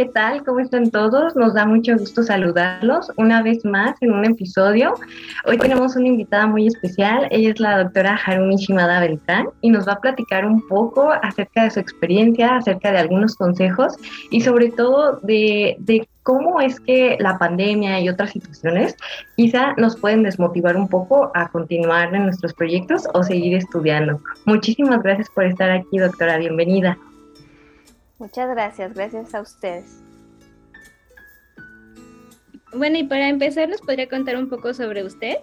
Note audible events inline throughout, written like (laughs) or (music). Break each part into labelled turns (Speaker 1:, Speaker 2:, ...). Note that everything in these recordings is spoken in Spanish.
Speaker 1: ¿qué tal? ¿Cómo están todos? Nos da mucho gusto saludarlos una vez más en un episodio. Hoy tenemos una invitada muy especial. Ella es la doctora Harumi Shimada Beltrán y nos va a platicar un poco acerca de su experiencia, acerca de algunos consejos y sobre todo de, de cómo es que la pandemia y otras situaciones quizá nos pueden desmotivar un poco a continuar en nuestros proyectos o seguir estudiando. Muchísimas gracias por estar aquí, doctora. Bienvenida.
Speaker 2: Muchas gracias, gracias a ustedes.
Speaker 3: Bueno, y para empezar, ¿nos podría contar un poco sobre usted?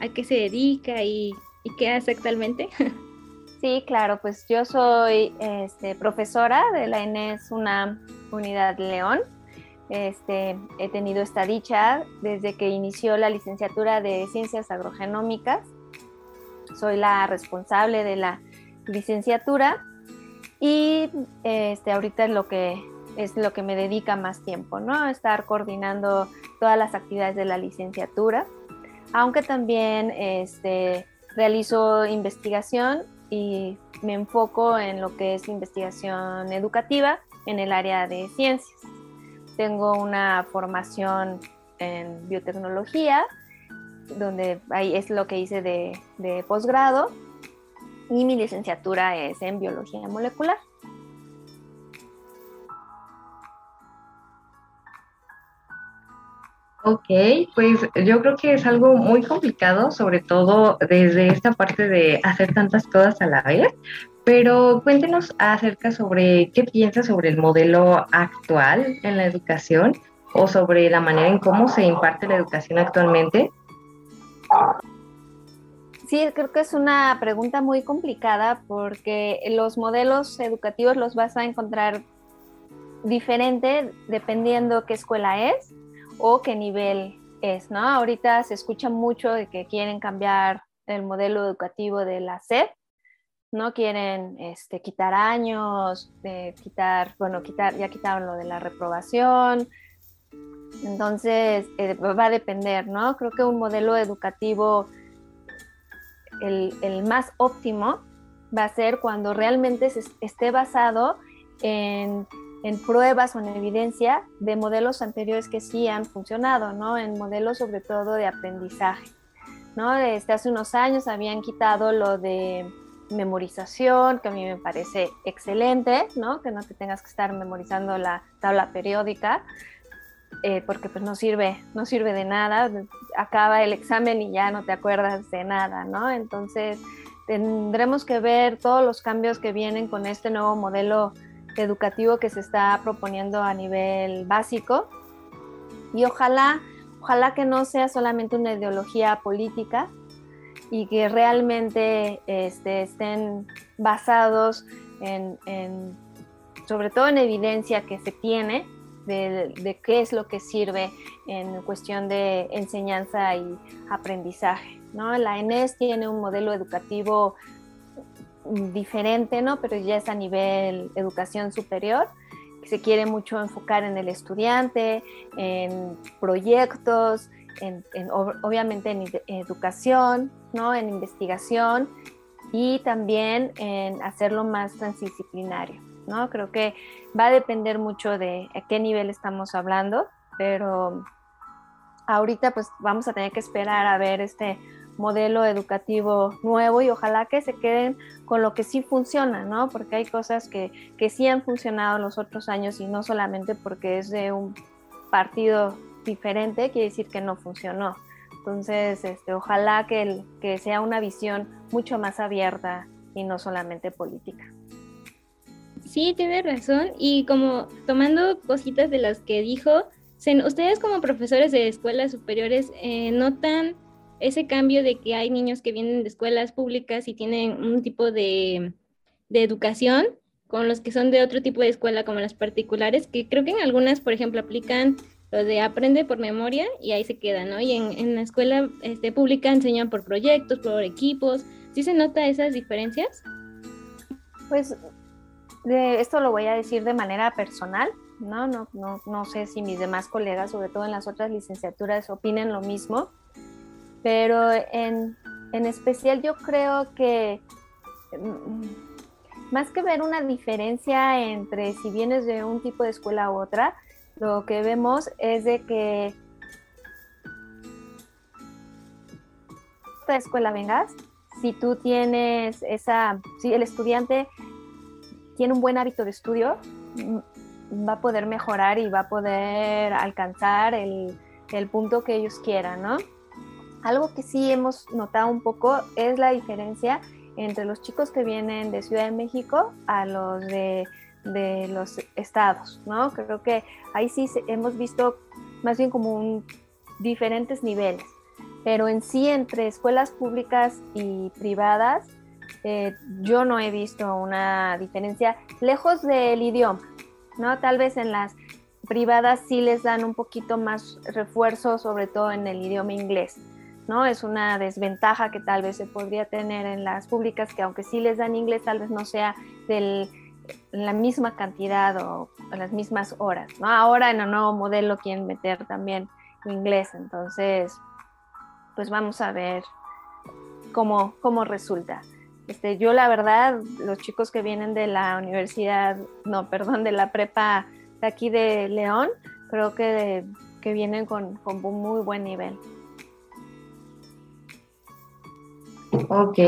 Speaker 3: ¿A qué se dedica y, qué hace actualmente? (laughs)
Speaker 2: Sí, claro, pues yo soy este, profesora de la ENES una Unidad León. Este, he tenido esta dicha desde que inició la licenciatura de Ciencias Agrogenómicas. Soy la responsable de la licenciatura y este, ahorita es lo que es lo que me dedica más tiempo, ¿no? Estar coordinando todas las actividades de la licenciatura, aunque también este, realizo investigación y me enfoco en lo que es investigación educativa en el área de ciencias. Tengo una formación en biotecnología, donde ahí es lo que hice de, de posgrado, y mi licenciatura es en biología molecular.
Speaker 1: Ok, pues yo creo que es algo muy complicado, sobre todo desde esta parte de hacer tantas cosas a la vez, pero cuéntenos acerca sobre qué piensa sobre el modelo actual en la educación o sobre la manera en cómo se imparte la educación actualmente.
Speaker 2: Sí, creo que es una pregunta muy complicada porque los modelos educativos los vas a encontrar diferente dependiendo qué escuela es o qué nivel es, ¿no? Ahorita se escucha mucho de que quieren cambiar el modelo educativo de la SEP, ¿no? Quieren este, quitar años, quitar, bueno, quitar, ya quitaron lo de la reprobación. Entonces, eh, va a depender, ¿no? Creo que un modelo educativo el, más óptimo va a ser cuando realmente esté basado en, pruebas o en evidencia de modelos anteriores que sí han funcionado, ¿no? En modelos sobre todo de aprendizaje, ¿no? Desde hace unos años habían quitado lo de memorización, que a mí me parece excelente, ¿no? Que no te tengas que estar memorizando la tabla periódica, eh, porque pues no sirve, no sirve de nada, acaba el examen y ya no te acuerdas de nada, ¿no? Entonces tendremos que ver todos los cambios que vienen con este nuevo modelo educativo que se está proponiendo a nivel básico y ojalá, ojalá que no sea solamente una ideología política y que realmente este, estén basados en, sobre todo en evidencia que se tiene de, qué es lo que sirve en cuestión de enseñanza y aprendizaje. ¿no? La ENES tiene un modelo educativo diferente, ¿no? pero ya es a nivel educación superior, se quiere mucho enfocar en el estudiante, en proyectos, en, obviamente en educación, ¿no? en investigación y también en hacerlo más transdisciplinario. ¿No? Creo que va a depender mucho de qué nivel estamos hablando, pero ahorita pues vamos a tener que esperar a ver este modelo educativo nuevo y ojalá que se queden con lo que sí funciona, ¿no? Porque hay cosas que, que sí han funcionado en los otros años y no solamente porque es de un partido diferente, quiere decir que no funcionó. Entonces, este, ojalá que, que sea una visión mucho más abierta y no solamente política.
Speaker 3: Sí, tiene razón. Y como tomando cositas de las que dijo, ustedes como profesores de escuelas superiores eh, notan ese cambio de que hay niños que vienen de escuelas públicas y tienen un tipo de, educación con los que son de otro tipo de escuela como las particulares, que creo que en algunas, por ejemplo, aplican lo de aprende por memoria y ahí se queda, ¿no? Y en, en la escuela este, pública enseñan por proyectos, por equipos. ¿Sí se nota esas diferencias?
Speaker 2: Pues esto lo voy a decir de manera personal, ¿no? No, no, no sé si mis demás colegas, sobre todo en las otras licenciaturas, opinen lo mismo, pero en, en especial yo creo que mm, más que ver una diferencia entre si vienes de un tipo de escuela u otra, lo que vemos es de que esta escuela vengas, si tú tienes esa, si el estudiante tiene un buen hábito de estudio, mm, va a poder mejorar y va a poder alcanzar el, el punto que ellos quieran, ¿no? Algo que sí hemos notado un poco es la diferencia entre los chicos que vienen de Ciudad de México a los de, de los estados, ¿no? Creo que ahí sí hemos visto más bien como diferentes niveles, pero en sí entre escuelas públicas y privadas eh, yo no he visto una diferencia lejos del idioma, ¿no? Tal vez en las privadas sí les dan un poquito más refuerzo, sobre todo en el idioma inglés, ¿no? Es una desventaja que tal vez se podría tener en las públicas, que aunque sí les dan inglés, tal vez no sea de la misma cantidad o las mismas horas, ¿no? Ahora en el nuevo modelo quieren meter también inglés, entonces, pues vamos a ver cómo, cómo resulta. Este, yo la verdad, los chicos que vienen de la universidad, no, (laughs) perdón, de la prepa de aquí de León, creo que, que vienen con, con muy buen nivel.
Speaker 1: Ok,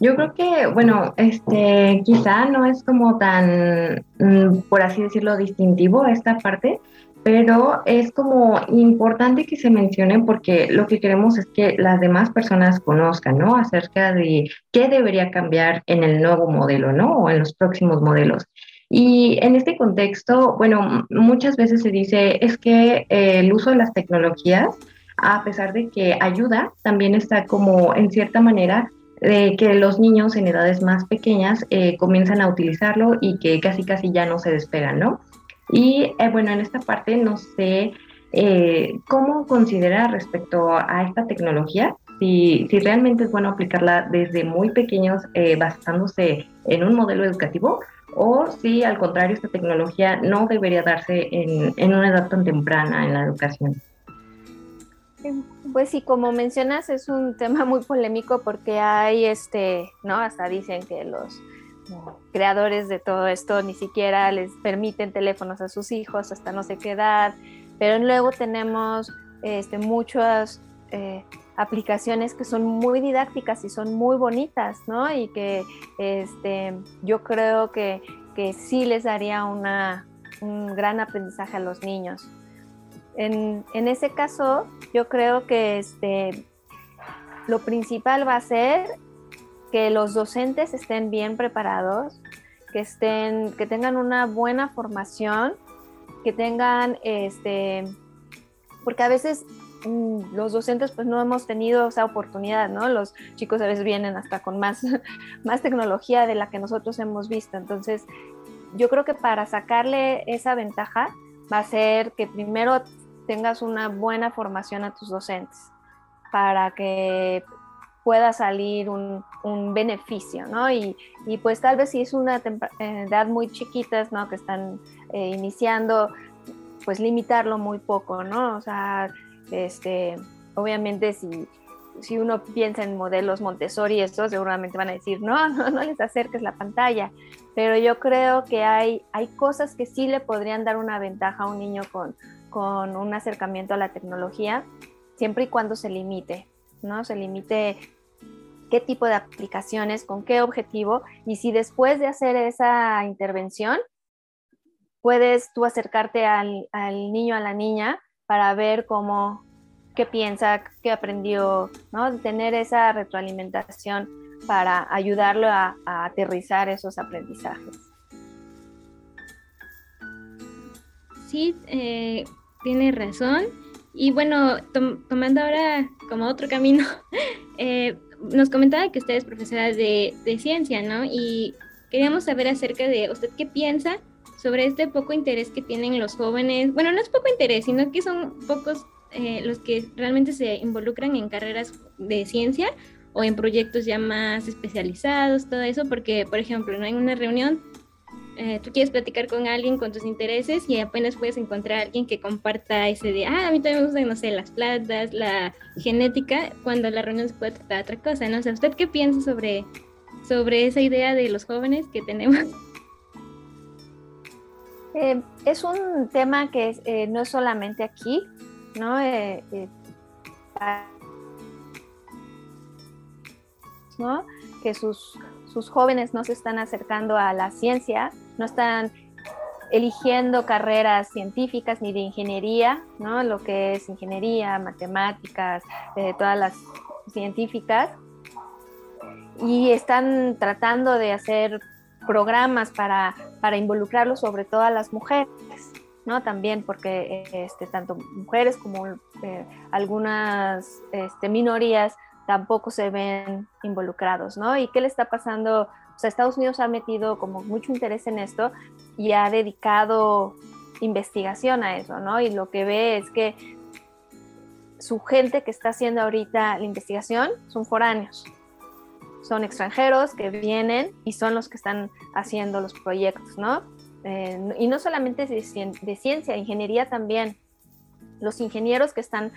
Speaker 1: yo creo que, bueno, este, quizá no es como tan, mm, por así decirlo, distintivo esta parte, pero es como importante que se mencionen porque lo que queremos es que las demás personas conozcan, ¿no? Acerca de qué debería cambiar en el nuevo modelo, ¿no? O en los próximos modelos. Y en este contexto, bueno, muchas veces se dice es que eh, el uso de las tecnologías, a pesar de que ayuda, también está como en cierta manera de que los niños en edades más pequeñas eh, comienzan a utilizarlo y que casi casi ya no se despegan, ¿no? Y eh, bueno, en esta parte no sé eh, cómo considera respecto a esta tecnología, si, si, realmente es bueno aplicarla desde muy pequeños eh, basándose en un modelo educativo o si al contrario esta tecnología no debería darse en, en una edad tan temprana en la educación.
Speaker 2: Pues sí, como mencionas, es un (laughs) tema muy polémico porque hay, este, ¿no? Hasta dicen que los creadores de todo esto ni siquiera les permiten teléfonos a sus hijos hasta no sé qué edad, pero luego tenemos este, muchas eh, aplicaciones que son muy didácticas y son muy bonitas, ¿no? Y que este, yo creo que, que sí les daría una, un gran aprendizaje a los niños. En, en, ese caso, yo creo que este, lo principal va a ser que los docentes estén bien preparados, que estén, que tengan una buena formación, que tengan este, porque a veces mm, los docentes pues no hemos tenido esa oportunidad, ¿no? Los chicos a veces vienen hasta con más, (laughs) más tecnología de la que nosotros hemos visto. Entonces, yo creo que para sacarle esa ventaja va a ser que primero tengas una buena formación a tus docentes para que pueda salir un, un beneficio, ¿no? Y, y, pues tal vez si es una eh, edad muy chiquitas, ¿no? Que están eh, iniciando, pues limitarlo muy poco, ¿no? O sea, este, obviamente si, si uno piensa en modelos Montessori, estos seguramente van a decir, no, (laughs) no, no les acerques la pantalla, pero yo creo que hay, hay cosas que sí le podrían dar una ventaja a un niño con, con un acercamiento a la tecnología, siempre y cuando se limite, ¿no? Se limite qué tipo de aplicaciones, con qué objetivo, y si después de hacer esa intervención, puedes tú acercarte al, niño, a la niña, para ver cómo, qué piensa, qué aprendió, ¿no? Tener esa retroalimentación para ayudarlo a, aterrizar esos aprendizajes.
Speaker 3: Sí, eh, tiene razón. Y bueno, tomando ahora como otro camino, (laughs) eh, nos comentaba que usted es profesora de, ciencia, ¿no? Y queríamos saber acerca de usted qué piensa sobre este poco interés que tienen los jóvenes. Bueno, no es poco interés, sino que son pocos eh, los que realmente se involucran en carreras de ciencia o en proyectos ya más especializados, todo eso, porque, por ejemplo, ¿no? en una reunión eh, tú quieres platicar con alguien con tus intereses y apenas puedes encontrar a alguien que comparta ese de, ah, a mí también me gustan, no sé, las plantas, la genética, cuando la reunión se puede tratar de otra cosa, ¿no? O sea, ¿usted qué piensa sobre sobre esa idea de los jóvenes que tenemos? (laughs)
Speaker 2: Eh, es un tema que eh, no es solamente aquí, ¿no? ¿no? Que sus, sus jóvenes no se están acercando a la ciencia, no están eligiendo carreras científicas ni de ingeniería, ¿no? Lo que es ingeniería, matemáticas, eh, todas las científicas. Y están tratando de hacer programas para, para involucrarlos sobre todo a las mujeres, ¿no? También porque este, tanto mujeres como eh, algunas este, minorías tampoco se ven involucrados, ¿no? ¿Y qué le está pasando? Sea, Estados Unidos ha metido como mucho interés en esto y ha dedicado investigación a eso, ¿no? Y lo que ve es que su gente que está haciendo ahorita la investigación son foráneos, son extranjeros que vienen y son los que están haciendo los proyectos, ¿no? Eh, y no solamente de, de ciencia, ingeniería también los ingenieros que están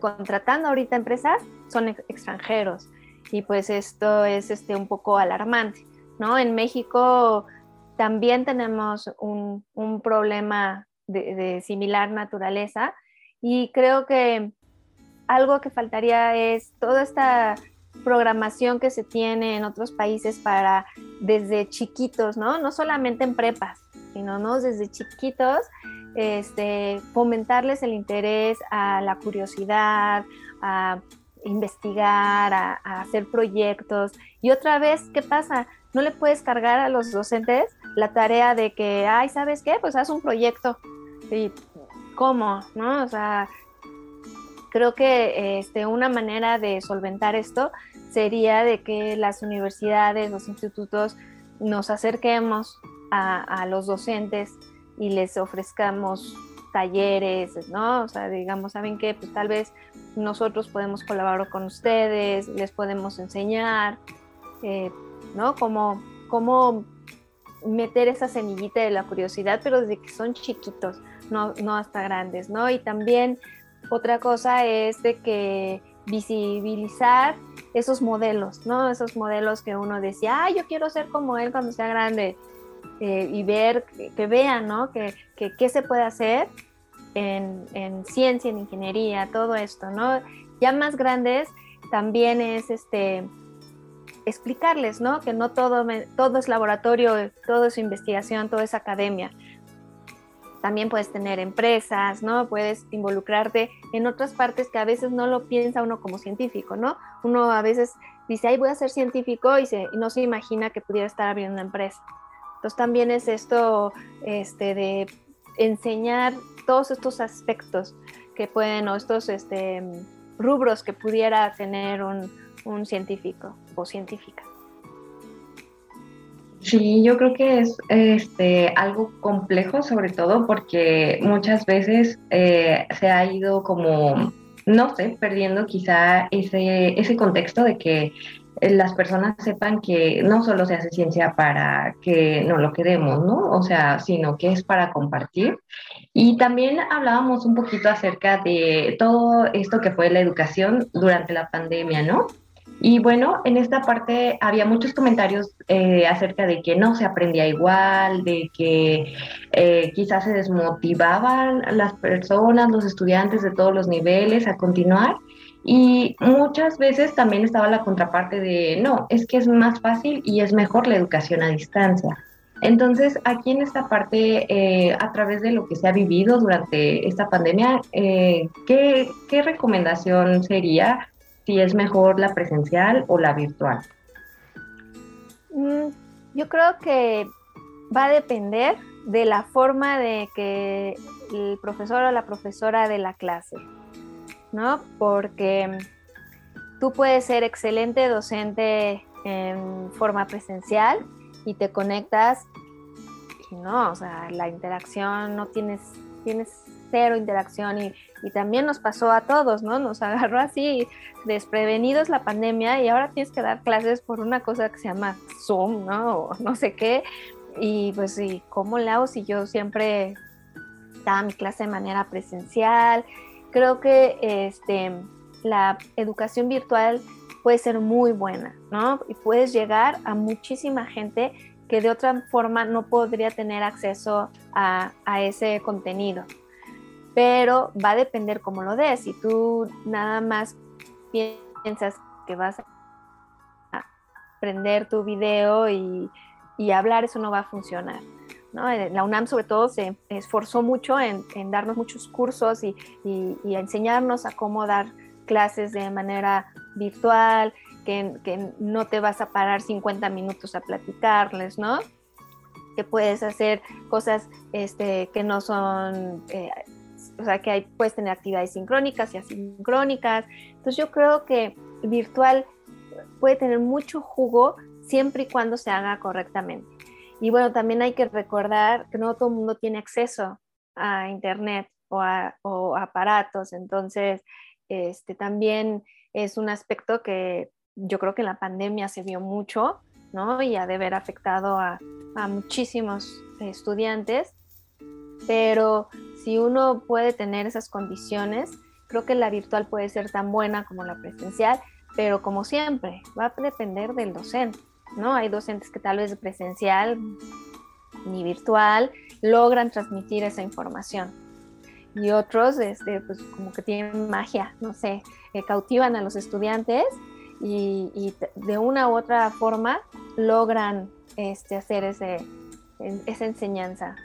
Speaker 2: contratando ahorita empresas son extranjeros y pues esto es este, un poco alarmante, En México también tenemos un, problema de, similar naturaleza y creo que algo que faltaría es toda esta programación que se tiene en otros países para desde chiquitos, ¿no? No solamente en prepas, sino ¿no? desde chiquitos este, fomentarles el interés a la curiosidad, a investigar, a, hacer proyectos. Y otra vez, ¿qué pasa? No le puedes cargar a los docentes la tarea de que, ay, ¿sabes qué? Pues haz un proyecto. ¿Y cómo? ¿No? O sea, creo que este, una manera de solventar esto sería de que las universidades, los institutos, nos acerquemos a, los docentes y les ofrezcamos talleres, ¿no? O sea, digamos, ¿saben qué? Pues tal vez nosotros podemos colaborar con ustedes, les podemos enseñar, eh, ¿no? Cómo, cómo meter esa semillita de la curiosidad, pero desde que son chiquitos, no, no hasta grandes, ¿no? Y también otra cosa es de que visibilizar esos modelos, ¿no? Esos modelos que uno decía, ah, yo quiero ser como él cuando sea grande eh, y ver, que, vean, ¿no? Que, qué se puede hacer en, ciencia, en ingeniería, todo esto, ¿no? Ya más grandes también es este explicarles, ¿no? Que no todo, todo es laboratorio, todo es investigación, todo es academia. También puedes tener empresas, ¿no? Puedes involucrarte en otras partes que a veces no lo piensa uno como científico, ¿no? Uno a veces dice, ay, voy a ser científico y, se, y no se imagina que pudiera estar abriendo una empresa. Entonces también es esto este, de enseñar todos estos aspectos que pueden, o estos este, rubros que pudiera tener un, científico científica.
Speaker 1: Sí, yo creo que es este, algo complejo, sobre todo porque muchas veces eh, se ha ido como, no sé, perdiendo quizá ese, ese contexto de que las personas sepan que no solo se hace ciencia para que no lo queremos, ¿no? O sea, sino que es para compartir. Y también hablábamos un poquito acerca de todo esto que fue la educación durante la pandemia, ¿no? Y bueno, en esta parte había muchos comentarios eh, acerca de que no se aprendía igual, de que eh, quizás se desmotivaban las personas, los estudiantes de todos los niveles a continuar. Y muchas veces también estaba la contraparte de, no, es que es más fácil y es mejor la educación a distancia. Entonces, aquí en esta parte, eh, a través de lo que se ha vivido durante esta pandemia, eh, ¿qué, ¿qué, recomendación sería si es mejor la presencial o la virtual?
Speaker 2: Mm, yo creo que va a depender de la forma de que el profesor o la profesora de la clase. ¿no? Porque tú puedes ser excelente docente en forma presencial y te conectas no, o sea, la interacción no tienes, tienes cero interacción y, también nos pasó a todos, ¿no? Nos (laughs) agarró así desprevenidos la pandemia y ahora tienes que dar clases por una cosa que se llama Zoom, ¿no? O no sé qué. Y pues, ¿y cómo le hago si yo siempre daba mi clase de manera presencial? creo que este, la educación virtual puede ser muy buena, ¿no? Y puedes llegar a muchísima gente que de otra forma no podría tener acceso a, ese contenido. Pero va a depender cómo lo des. Si tú nada más piensas que vas a prender tu video y, hablar, eso no va a funcionar. ¿no? La UNAM sobre todo se esforzó mucho en, darnos muchos cursos y, y, enseñarnos a cómo dar clases de manera virtual, que, no te vas a parar 50 minutos a platicarles, ¿no? Que puedes hacer cosas este, que no son, eh, o sea, que hay, puedes tener actividades sincrónicas y asincrónicas. Entonces yo creo que virtual puede tener mucho jugo siempre y cuando se haga correctamente. Y bueno, también hay que recordar que no todo el mundo tiene acceso a Internet o a, o aparatos, entonces este, también es un aspecto que yo creo que en la pandemia se vio mucho, ¿no? Y ha de haber afectado a, muchísimos estudiantes, pero si uno puede tener esas condiciones, creo que la virtual puede ser tan buena como la presencial, pero como siempre, va a depender del docente, ¿no? Hay docentes que tal vez presencial ni virtual logran transmitir esa información. Y otros, este, pues como que tienen magia, no sé, que cautivan a los estudiantes y, de una u otra forma logran este, hacer ese, esa enseñanza.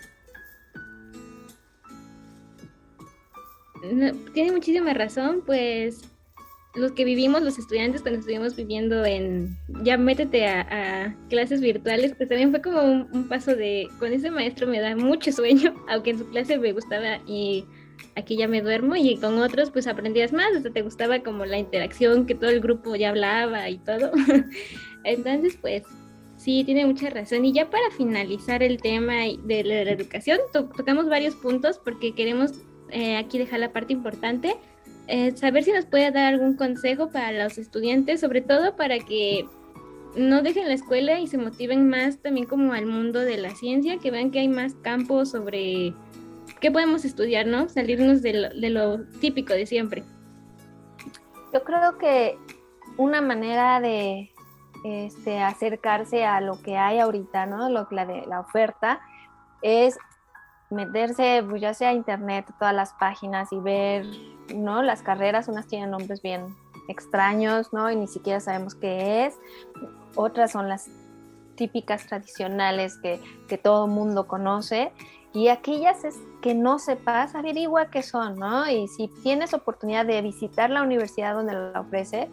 Speaker 3: Tiene muchísima razón, pues los que vivimos, los estudiantes, cuando estuvimos viviendo en, ya métete a, clases virtuales, pues también fue como un, paso de, con ese maestro me da mucho sueño, (laughs) aunque en su clase me gustaba y aquí ya me duermo y con otros pues aprendías más, o te gustaba como la interacción, que todo el grupo ya hablaba y todo. (laughs) Entonces pues sí, tiene mucha razón. Y ya para finalizar el tema de la, educación, tocamos varios puntos porque queremos eh, aquí dejar la parte importante. Eh, saber si nos puede dar algún consejo para los estudiantes, sobre todo para que no dejen la escuela y se motiven más también como al mundo de la ciencia, que vean que hay más campos sobre ¿qué podemos estudiar, no? Salirnos de lo, típico de siempre.
Speaker 2: Yo creo que una manera de este, acercarse a lo que hay ahorita, ¿no? Lo, la, de, la oferta es meterse, pues ya sea internet, todas las páginas y ver, ¿no? Las carreras, unas tienen nombres bien extraños, ¿no? Y ni siquiera sabemos qué es. Otras son las típicas tradicionales que, que todo mundo conoce y aquellas es que no sepas, averigua qué son, ¿no? Y si tienes oportunidad de visitar la universidad donde la ofrece,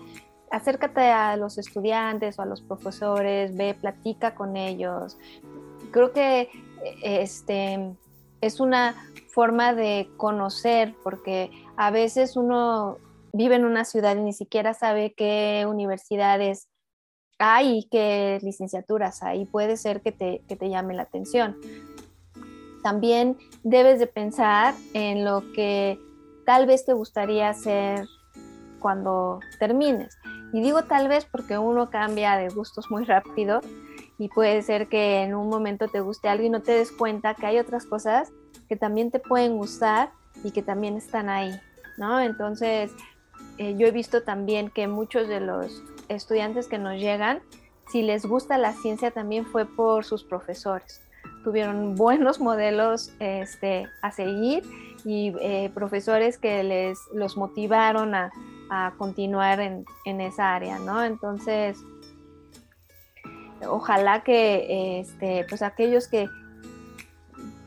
Speaker 2: acércate a los estudiantes o a los profesores, ve, platica con ellos. Creo que este, es una forma de conocer, porque a veces uno vive en una ciudad y ni siquiera sabe qué universidades hay y qué licenciaturas hay. Puede ser que te, que te llame la atención también debes de pensar en lo que tal vez te gustaría hacer cuando termines. Y digo tal vez porque uno cambia de gustos muy rápido y puede ser que en un momento te guste algo y no te des cuenta que hay otras cosas que también te pueden gustar y que también están ahí, ¿no? Entonces, eh, yo he visto también que muchos de los estudiantes que nos llegan, si les gusta la ciencia también fue por sus profesores tuvieron (laughs) buenos modelos este, a seguir y eh, profesores que les los motivaron a, continuar en, esa área, ¿no? Entonces, ojalá que este, pues aquellos que,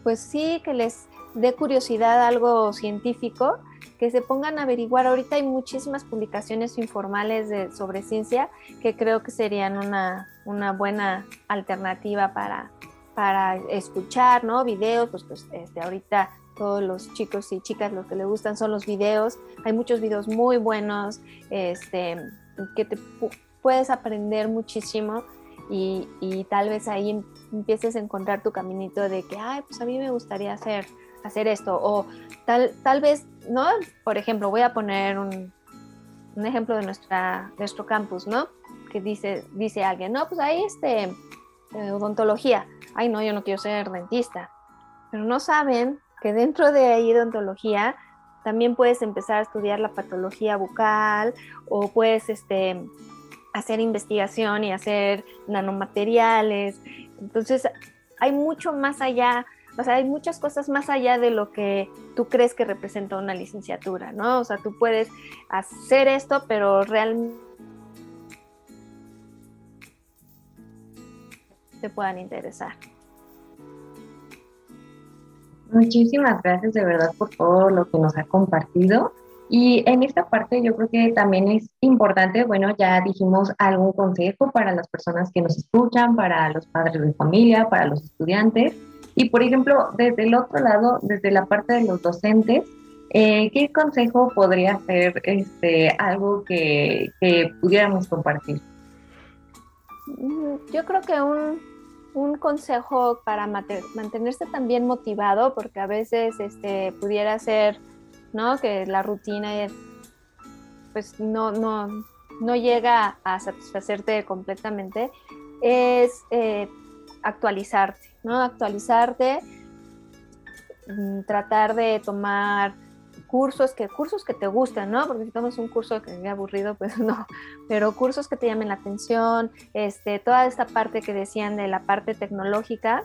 Speaker 2: pues sí, que les dé curiosidad algo científico, que se pongan a averiguar. Ahorita hay muchísimas publicaciones informales de, sobre ciencia que creo que serían una, una buena alternativa para, para escuchar, ¿no? Videos, pues, pues este, ahorita todos los chicos y chicas lo que les gustan son los videos. Hay muchos videos muy buenos, este, que te puedes aprender muchísimo y, tal vez ahí em, empieces a encontrar tu caminito de que, ay, pues a mí me gustaría hacer, hacer esto. O tal, tal vez, ¿no? Por ejemplo, voy a poner un, un ejemplo de nuestra, nuestro campus, ¿no? Que dice, dice alguien, no, pues ahí este, eh, odontología ay no, yo no quiero ser dentista. Pero no saben que dentro de ahí odontología también puedes empezar a estudiar la patología bucal o puedes este, hacer investigación y hacer nanomateriales. Entonces, hay mucho más allá, o sea, hay muchas cosas más allá de lo que tú crees que representa una licenciatura, ¿no? O sea, tú puedes hacer esto, pero realmente te puedan interesar.
Speaker 1: Muchísimas gracias de verdad por todo lo que nos ha compartido. Y en esta parte yo creo que también es importante, bueno, ya dijimos algún consejo para las personas que nos escuchan, para los padres de familia, para los estudiantes. Y por ejemplo, desde el otro lado, desde la parte de los docentes, eh, ¿qué consejo podría ser este, algo que, que pudiéramos compartir?
Speaker 2: Yo creo que un, un consejo para mantenerse también motivado, porque a veces este, pudiera ser ¿no? Que la rutina pues no, no, no llega a satisfacerte completamente, es eh, actualizarte, ¿no? Actualizarte, mm, tratar de tomar cursos que cursos que te gusten, ¿no? Porque si tomas un curso que es aburrido, pues (laughs) no, pero cursos que te llamen la atención, este, toda esta parte que decían de la parte tecnológica,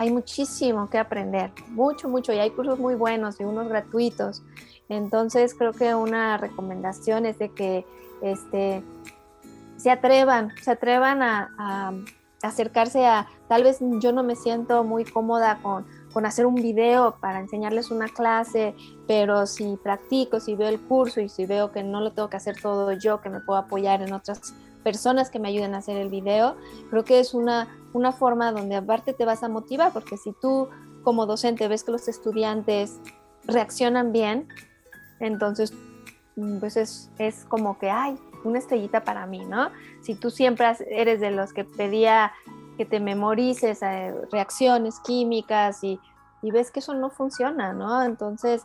Speaker 2: hay muchísimo que aprender, mucho, mucho, y hay cursos muy buenos y unos gratuitos. Entonces creo que una recomendación es de que este, se atrevan, se atrevan a, acercarse a, tal vez yo no me siento muy cómoda con, con hacer un video para enseñarles una clase, pero si practico, si veo el curso y si veo que no lo tengo que hacer todo yo, que me puedo apoyar en otras personas que me ayuden a hacer el video. Creo que es una, una forma donde aparte te vas a motivar, porque si tú como docente ves que los estudiantes reaccionan bien, entonces mm, pues es, es como que, hay una estrellita para mí, ¿no? Si tú siempre eres de los que pedía que te memorices eh, reacciones químicas y, y ves que eso no funciona, ¿no? Entonces,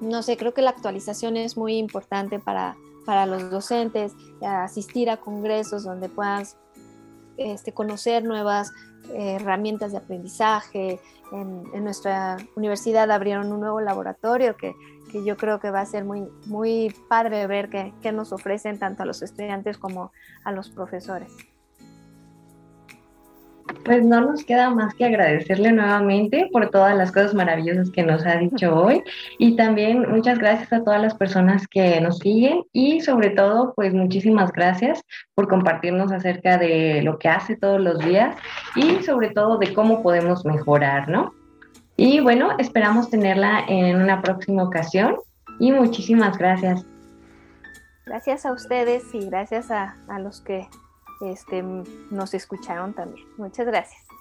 Speaker 2: no sé, creo que la actualización es muy importante para, para los docentes, asistir a congresos donde puedas este, conocer nuevas eh, herramientas de aprendizaje. En, nuestra universidad abrieron un nuevo laboratorio que, que, yo creo que va a ser muy, muy padre ver qué nos ofrecen tanto a los estudiantes como a los profesores.
Speaker 1: Pues no nos queda más que agradecerle nuevamente por todas las cosas maravillosas que nos ha dicho hoy y también muchas gracias a todas las personas que nos siguen y sobre todo pues muchísimas gracias por compartirnos acerca de lo que hace todos los días y sobre todo de cómo podemos mejorar, ¿no? Y bueno, esperamos tenerla en una próxima ocasión y muchísimas gracias.
Speaker 2: Gracias a ustedes y gracias a, a los que este, nos escucharon también. Muchas gracias.